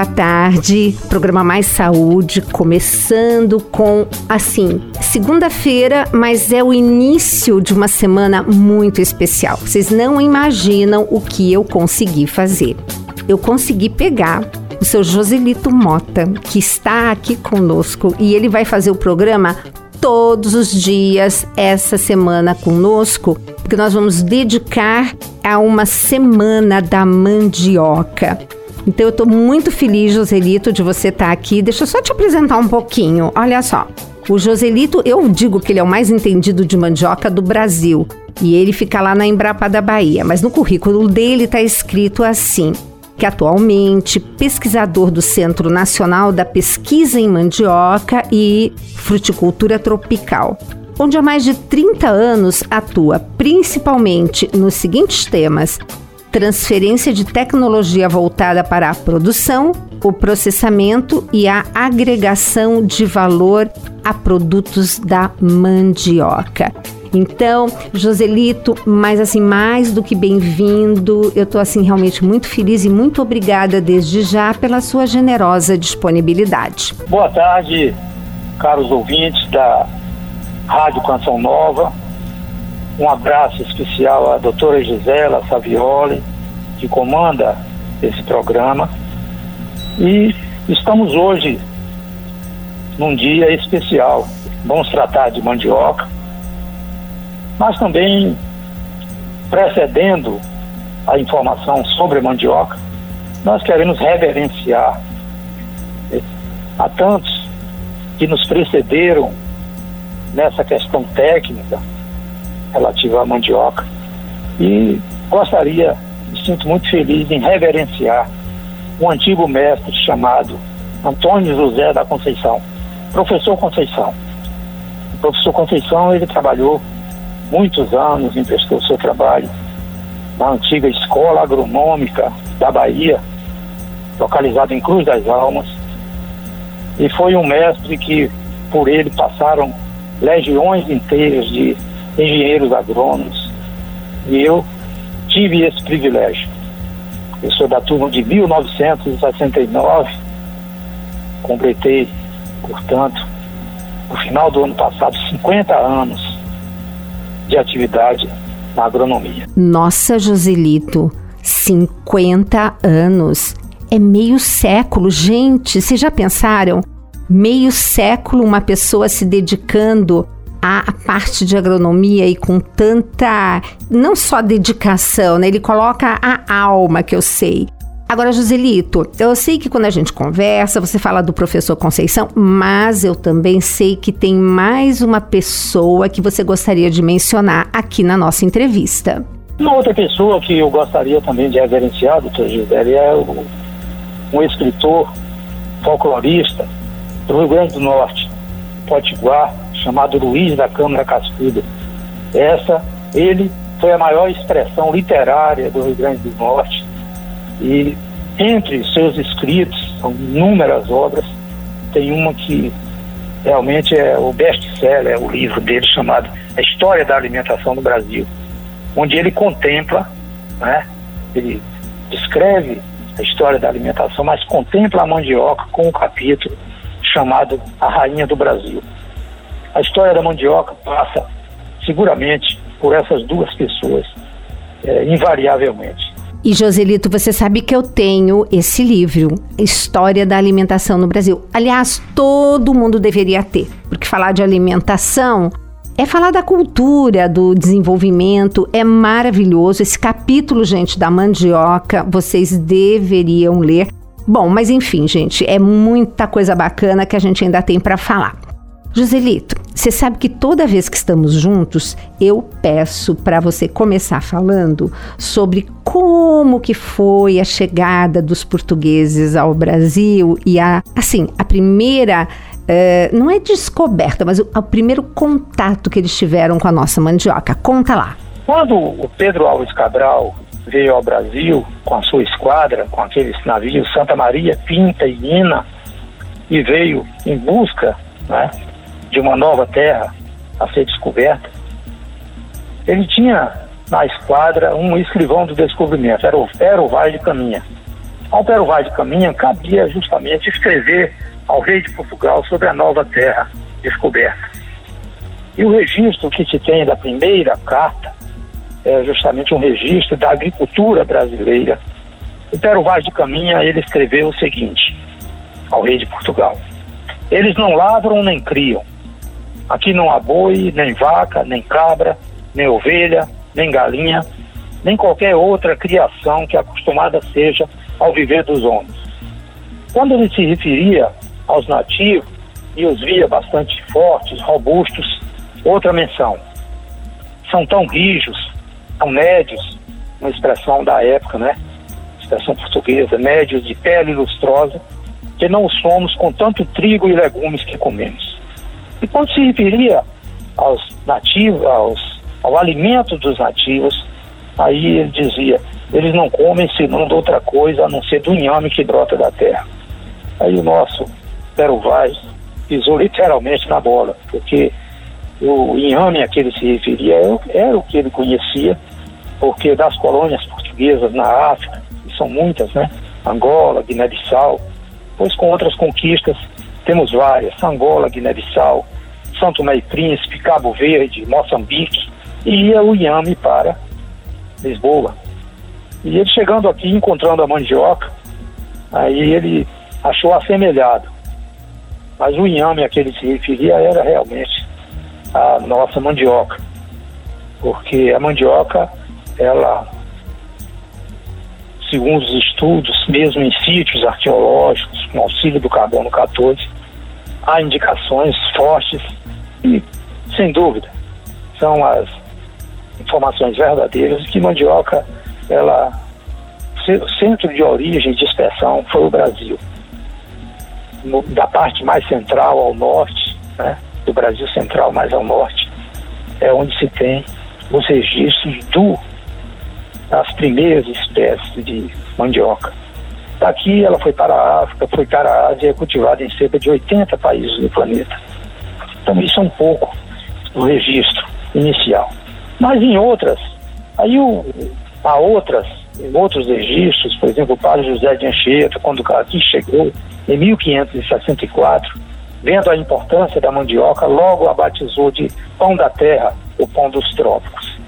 boa tarde. Programa Mais Saúde, começando com, assim, segunda-feira, mas é o início de uma semana muito especial. Vocês não imaginam o que eu consegui fazer. Eu consegui pegar o seu Joselito Mota, que está aqui conosco, e ele vai fazer o programa todos os dias essa semana conosco, porque nós vamos dedicar a uma semana da mandioca. Então eu estou muito feliz, Joselito, de você estar tá aqui. Deixa eu só te apresentar um pouquinho. Olha só. O Joselito, eu digo que ele é o mais entendido de mandioca do Brasil. E ele fica lá na Embrapa da Bahia. Mas no currículo dele está escrito assim: que atualmente pesquisador do Centro Nacional da Pesquisa em Mandioca e Fruticultura Tropical, onde há mais de 30 anos atua principalmente nos seguintes temas: transferência de tecnologia voltada para a produção, o processamento e a agregação de valor a produtos da mandioca. Então, Joselito, mas assim, mais do que bem-vindo. Eu estou assim realmente muito feliz e muito obrigada desde já pela sua generosa disponibilidade. Boa tarde, caros ouvintes da Rádio Canção Nova. Um abraço especial à doutora Gisela Savioli, que comanda esse programa. E estamos hoje num dia especial. Vamos tratar de mandioca mas também precedendo a informação sobre mandioca, nós queremos reverenciar a tantos que nos precederam nessa questão técnica relativa à mandioca e gostaria, me sinto muito feliz em reverenciar um antigo mestre chamado Antônio José da Conceição, professor Conceição. O professor Conceição ele trabalhou muitos anos emprestou seu trabalho na antiga Escola Agronômica da Bahia, localizada em Cruz das Almas, e foi um mestre que por ele passaram legiões inteiras de engenheiros agrônomos, e eu tive esse privilégio. Eu sou da turma de 1969, completei, portanto, no final do ano passado, 50 anos de atividade na agronomia. Nossa, Joselito, 50 anos. É meio século, gente. Vocês já pensaram? Meio século uma pessoa se dedicando à parte de agronomia e com tanta, não só dedicação, né? Ele coloca a alma, que eu sei. Agora, Joselito, eu sei que quando a gente conversa, você fala do professor Conceição, mas eu também sei que tem mais uma pessoa que você gostaria de mencionar aqui na nossa entrevista. Uma outra pessoa que eu gostaria também de reverenciar, doutor Gisele, é um escritor folclorista do Rio Grande do Norte, Potiguar, chamado Luiz da Câmara Cascuda. Essa, ele foi a maior expressão literária do Rio Grande do Norte e entre seus escritos, são inúmeras obras, tem uma que realmente é o best-seller, o livro dele chamado A História da Alimentação no Brasil, onde ele contempla, né, ele descreve a história da alimentação, mas contempla a mandioca com um capítulo chamado A Rainha do Brasil. A história da mandioca passa seguramente por essas duas pessoas, é, invariavelmente. E Joselito, você sabe que eu tenho esse livro, História da Alimentação no Brasil. Aliás, todo mundo deveria ter, porque falar de alimentação é falar da cultura, do desenvolvimento, é maravilhoso. Esse capítulo, gente, da mandioca, vocês deveriam ler. Bom, mas enfim, gente, é muita coisa bacana que a gente ainda tem para falar. Joselito, você sabe que toda vez que estamos juntos, eu peço para você começar falando sobre como que foi a chegada dos portugueses ao Brasil e a, assim, a primeira Uh, não é descoberta, mas o, o, primeiro contato que eles tiveram com a nossa mandioca. Conta lá. Quando o Pedro Alves Cabral veio ao Brasil com a sua esquadra, com aqueles navios Santa Maria, Pinta e Nina, e veio em busca né, de uma nova terra a ser descoberta, ele tinha na esquadra um escrivão do descobrimento, era o, era Vale de Caminha. Ao Pero Vaz de Caminha cabia justamente escrever ao rei de Portugal sobre a nova terra descoberta. E o registro que se tem da primeira carta é justamente um registro da agricultura brasileira. O Pero Vaz de Caminha, ele escreveu o seguinte ao rei de Portugal. Eles não lavram nem criam. Aqui não há boi, nem vaca, nem cabra, nem ovelha, nem galinha, nem qualquer outra criação que acostumada seja ao viver dos homens. Quando ele se referia aos nativos e os via bastante fortes, robustos, outra menção. São tão rijos, tão médios, uma expressão da época, né? Expressão portuguesa, médios de pele lustrosa, que não somos com tanto trigo e legumes que comemos. E quando se referia aos nativos, aos, ao alimento dos nativos, aí ele dizia, eles não comem senão de outra coisa a não ser do inhame que brota da terra. Aí o nosso Pero Vaz pisou literalmente na bola, porque o inhame a que ele se referia era o que ele conhecia, porque das colônias portuguesas na África, e são muitas, né? Angola, Guiné-Bissau, pois com outras conquistas temos várias, Angola, Guiné-Bissau, Santo Tomé e Príncipe, Cabo Verde, Moçambique, e ia o Inhame para Lisboa. E ele chegando aqui, encontrando a mandioca, aí ele achou assemelhado. Mas o inhame a que ele se referia era realmente a nossa mandioca. Porque a mandioca, ela segundo os estudos, mesmo em sítios arqueológicos, com auxílio do carbono 14, há indicações fortes e, sem dúvida, são as informações verdadeiras de que mandioca, ela, o centro de origem e dispersão foi o Brasil. No, da parte mais central ao norte, né, do Brasil central mais ao norte, é onde se tem os registros do as primeiras espécies de mandioca. Daqui ela foi para a África, foi para a Ásia é cultivada em cerca de 80 países do planeta. Então isso é um pouco do registro inicial. Mas em outras, aí o, há outras, em outros registros, por exemplo, o padre José de Anchieta, quando aqui chegou em 1564, vendo a importância da mandioca, logo a batizou de pão da terra, o pão dos trópicos.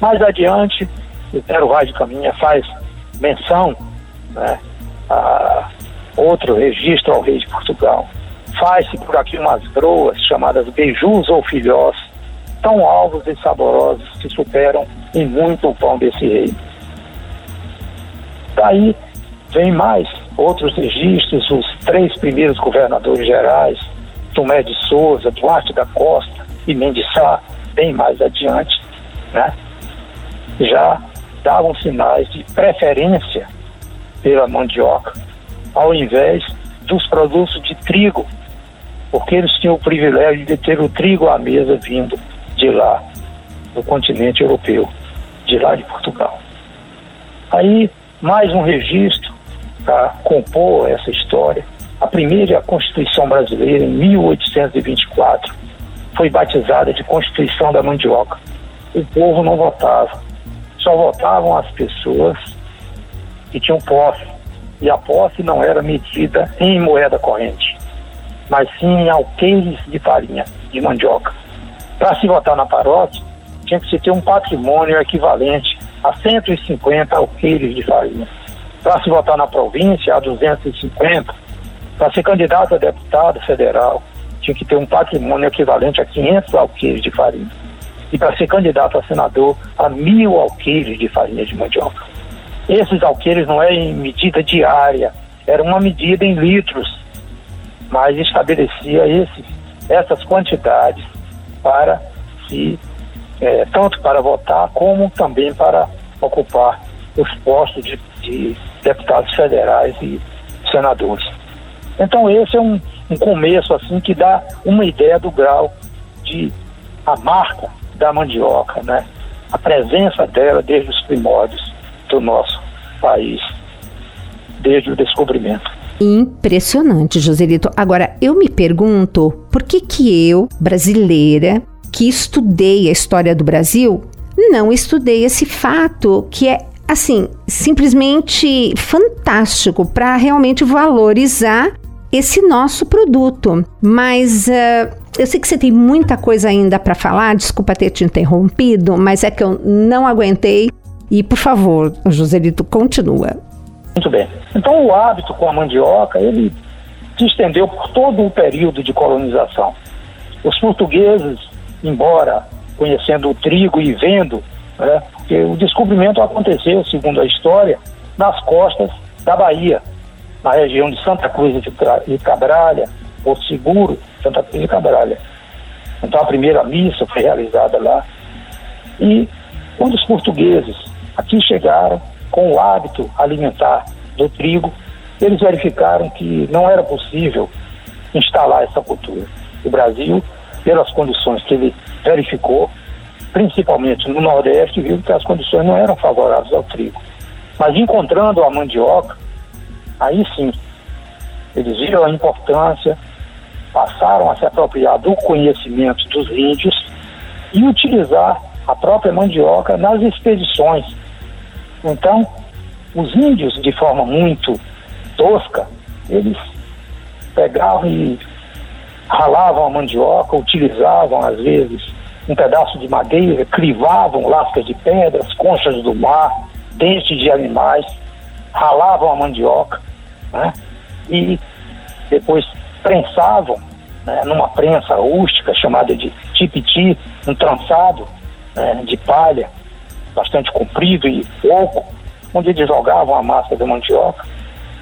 Mais adiante, o Pero Vaz de Caminha faz menção né, a outro registro ao rei de Portugal. Faz-se por aqui umas broas chamadas beijus ou filhós, tão alvos e saborosos que superam em muito o pão desse rei. Daí vem mais outros registros, os três primeiros governadores gerais, Tomé de Souza, Duarte da Costa e Mendes Sá, bem mais adiante, né? já davam sinais de preferência pela mandioca, ao invés dos produtos de trigo, porque eles tinham o privilégio de ter o trigo à mesa vindo de lá, do continente europeu, de lá de Portugal. Aí, mais um registro para compor essa história. A primeira Constituição brasileira, em 1824, foi batizada de Constituição da Mandioca. O povo não votava, só votavam as pessoas que tinham posse. E a posse não era medida em moeda corrente, mas sim alqueires de farinha, de mandioca. Para se votar na paróquia, tinha que se ter um patrimônio equivalente a 150 alqueires de farinha. Para se votar na província, a 250. Para ser candidato a deputado federal, tinha que ter um patrimônio equivalente a 500 alqueires de farinha e para ser candidato a senador a mil alqueires de farinha de mandioca. Esses alqueires não é em medida diária, era uma medida em litros, mas estabelecia esse, essas quantidades para se é, tanto para votar como também para ocupar os postos de, de deputados federais e senadores. Então esse é um, um começo assim que dá uma ideia do grau de a marca da mandioca, né? A presença dela desde os primórdios do nosso país, desde o descobrimento. Impressionante, Joselito. Agora, eu me pergunto por que que eu, brasileira, que estudei a história do Brasil, não estudei esse fato que é assim, simplesmente fantástico para realmente valorizar esse nosso produto. Mas uh, eu sei que você tem muita coisa ainda para falar, desculpa ter te interrompido, mas é que eu não aguentei. E, por favor, Joselito, continua. Muito bem. Então, o hábito com a mandioca, ele se estendeu por todo o período de colonização. Os portugueses, embora conhecendo o trigo e vendo, né, o descobrimento aconteceu, segundo a história, nas costas da Bahia, na região de Santa Cruz de Cabralha, Porto Seguro, Santa Cruz de Cabralha. Então a primeira missa foi realizada lá. E quando os portugueses aqui chegaram com o hábito alimentar do trigo, eles verificaram que não era possível instalar essa cultura. O Brasil, pelas condições que ele verificou, principalmente no Nordeste, viu que as condições não eram favoráveis ao trigo. Mas encontrando a mandioca, aí sim, eles viram a importância, passaram a se apropriar do conhecimento dos índios e utilizar a própria mandioca nas expedições. Então, os índios, de forma muito tosca, eles pegavam e ralavam a mandioca, utilizavam às vezes um pedaço de madeira, crivavam lascas de pedras, conchas do mar, dentes de animais, ralavam a mandioca, né? E depois prensavam né, numa prensa rústica chamada de tipiti, um trançado né, de palha, bastante comprido e oco, onde eles jogavam a massa da mandioca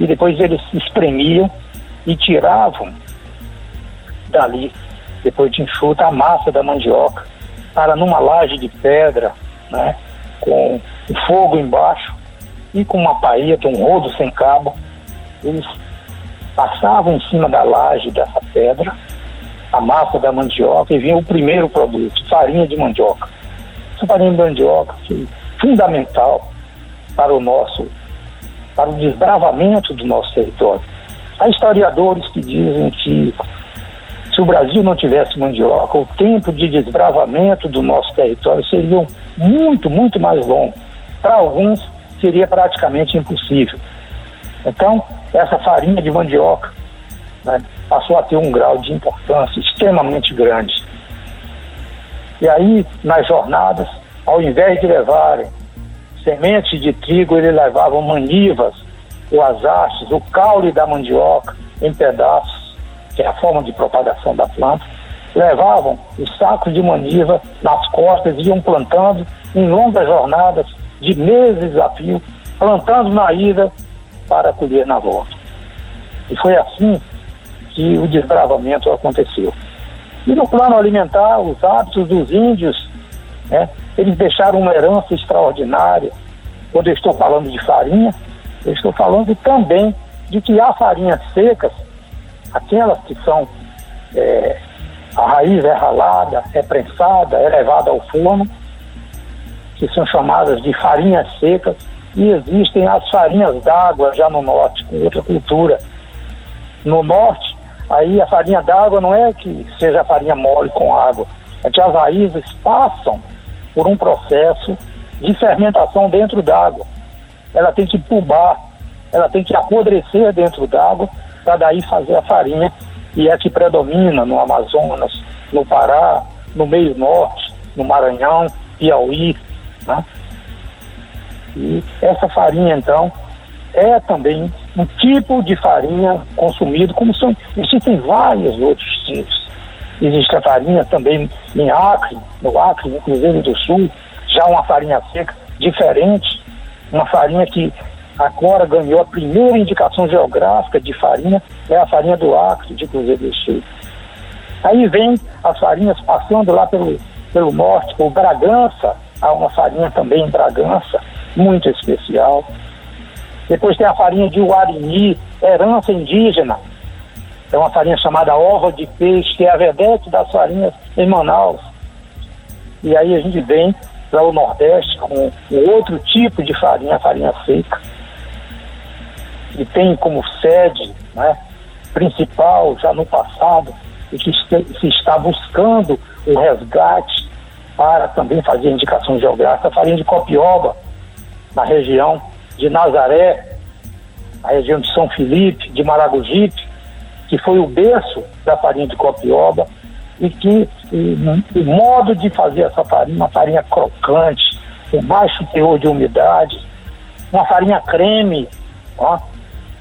e depois eles espremiam e tiravam dali, depois de enxuta, a massa da mandioca para numa laje de pedra, né, com fogo embaixo e com uma paeta, um rodo sem cabo, eles passavam em cima da laje dessa pedra a massa da mandioca e vinha o primeiro produto, farinha de mandioca. Farinha de mandioca é fundamental para o nosso, para o desbravamento do nosso território. Há historiadores que dizem que se o Brasil não tivesse mandioca, o tempo de desbravamento do nosso território seria muito, muito mais longo. Para alguns, seria praticamente impossível. Então, essa farinha de mandioca né, passou a ter um grau de importância extremamente grande. E aí, nas jornadas, ao invés de levarem sementes de trigo, eles levavam manivas, o azastes, o caule da mandioca em pedaços, que é a forma de propagação da planta, levavam os sacos de maniva nas costas, iam plantando em longas jornadas de meses a fio, plantando na ida para colher na volta. E foi assim que o desbravamento aconteceu. E no plano alimentar, os hábitos dos índios, né, eles deixaram uma herança extraordinária. Quando eu estou falando de farinha, eu estou falando também de que há farinhas secas, aquelas que são é, a raiz é ralada, é prensada, é levada ao forno, que são chamadas de farinhas secas, e existem as farinhas d'água já no norte, com outra cultura. No norte, aí a farinha d'água não é que seja farinha mole com água, é que as raízes passam por um processo de fermentação dentro d'água. Ela tem que pubar, ela tem que apodrecer dentro d'água para daí fazer a farinha e é que predomina no Amazonas, no Pará, no meio norte, no Maranhão, Piauí, né? E essa farinha, então, é também um tipo de farinha consumido, como são, existem vários outros tipos. Existe a farinha também em Acre, no Acre, no Cruzeiro do Sul, já uma farinha seca diferente, uma farinha que agora ganhou a primeira indicação geográfica de farinha, é a farinha do Acre, de Cruzeiro do Sul. Aí vem as farinhas passando lá pelo, pelo norte, por Bragança, há uma farinha também em Bragança, muito especial. Depois tem a farinha de Uarini, herança indígena. É uma farinha chamada ova de peixe, que é a vedete das farinhas em Manaus. E aí a gente vem para o Nordeste com outro tipo de farinha, a farinha seca. E tem como sede né, principal, já no passado, e que se está buscando o resgate para também fazer indicação geográfica, a farinha de copioba, na região de Nazaré, a região de São Felipe, de Maragogipe, que foi o berço da farinha de copioba e que o modo de fazer essa farinha, uma farinha crocante, com baixo teor de umidade, uma farinha creme, ó,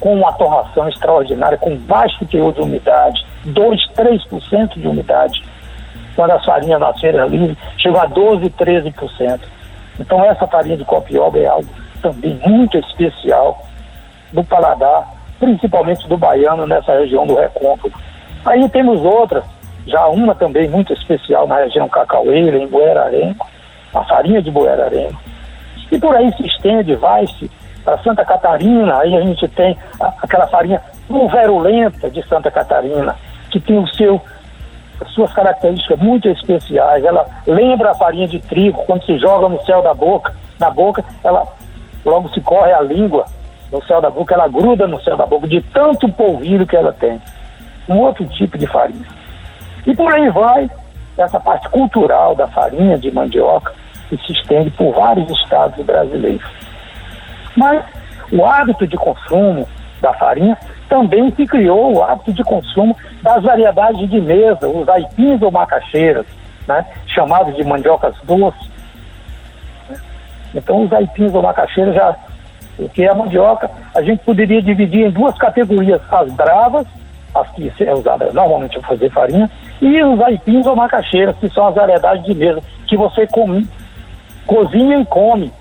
com uma torração extraordinária, com baixo teor de umidade, 2, 3% de umidade. Quando as farinhas na feira livre chegam a 12, 13%. Então essa farinha de copioba é algo também muito especial do paladar, principalmente do baiano nessa região do Recôncavo. Aí temos outras, já uma também muito especial na região cacaueira, em Buerarengo, a farinha de Buerarengo. E por aí se estende, vai-se para Santa Catarina, aí a gente tem a, aquela farinha pulverulenta de Santa Catarina, que tem o seu suas características muito especiais. Ela lembra a farinha de trigo, quando se joga no céu da boca, na boca, ela logo se corre a língua no céu da boca, ela gruda no céu da boca, de tanto polvilho que ela tem. Um outro tipo de farinha. E por aí vai essa parte cultural da farinha de mandioca, que se estende por vários estados brasileiros. Mas o hábito de consumo da farinha também se criou o hábito de consumo das variedades de mesa, os aipins ou macaxeiras, né, chamados de mandiocas doces. Então, os aipins ou macaxeiras já. Porque a mandioca a gente poderia dividir em duas categorias: as bravas, as que é usada normalmente para fazer farinha, e os aipins ou macaxeiras, que são as variedades de mesa, que você come, cozinha e come.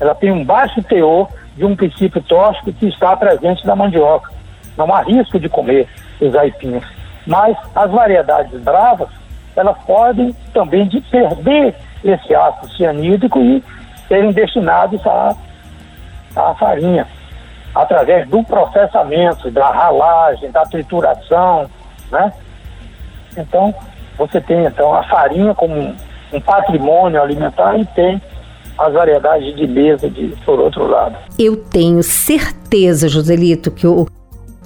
Ela tem um baixo teor de um princípio tóxico que está presente na mandioca. Não há risco de comer os aipins. Mas as variedades bravas, elas podem também de perder esse ácido cianídrico e serem destinados à, à farinha, através do processamento, da ralagem, da trituração, né? Então, você tem então a farinha como um, patrimônio alimentar e tem as variedades de mesa de, por outro lado. Eu tenho certeza, Joselito, que o,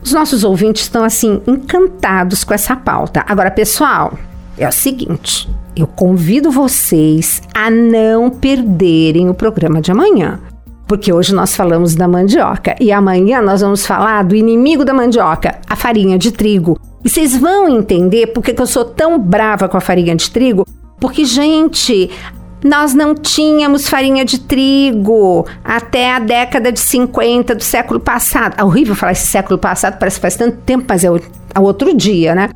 os nossos ouvintes estão assim encantados com essa pauta. Agora, pessoal, é o seguinte, eu convido vocês a não perderem o programa de amanhã. Porque hoje nós falamos da mandioca e amanhã nós vamos falar do inimigo da mandioca, a farinha de trigo. E vocês vão entender por que eu sou tão brava com a farinha de trigo. Porque, gente, nós não tínhamos farinha de trigo até a década de 50 do século passado. É horrível falar esse século passado, parece que faz tanto tempo, mas é o, é outro dia, né?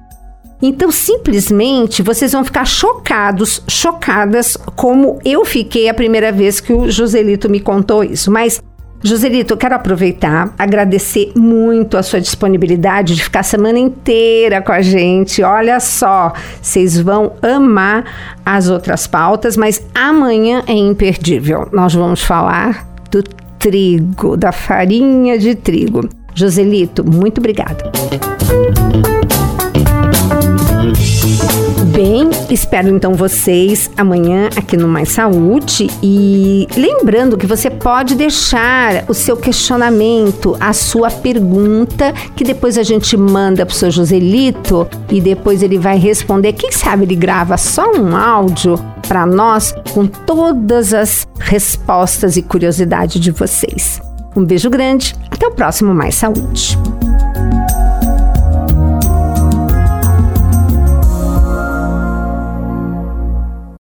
Então, simplesmente, vocês vão ficar chocados, chocadas, como eu fiquei a primeira vez que o Joselito me contou isso. Mas Joselito, eu quero aproveitar, agradecer muito a sua disponibilidade de ficar a semana inteira com a gente. Olha só, vocês vão amar as outras pautas, mas amanhã é imperdível. Nós vamos falar do trigo, da farinha de trigo. Joselito, muito obrigada. Espero então vocês amanhã aqui no Mais Saúde e lembrando que você pode deixar o seu questionamento, a sua pergunta, que depois a gente manda pro seu Joselito e depois ele vai responder. Quem sabe ele grava só um áudio para nós com todas as respostas e curiosidade de vocês. Um beijo grande, até o próximo Mais Saúde.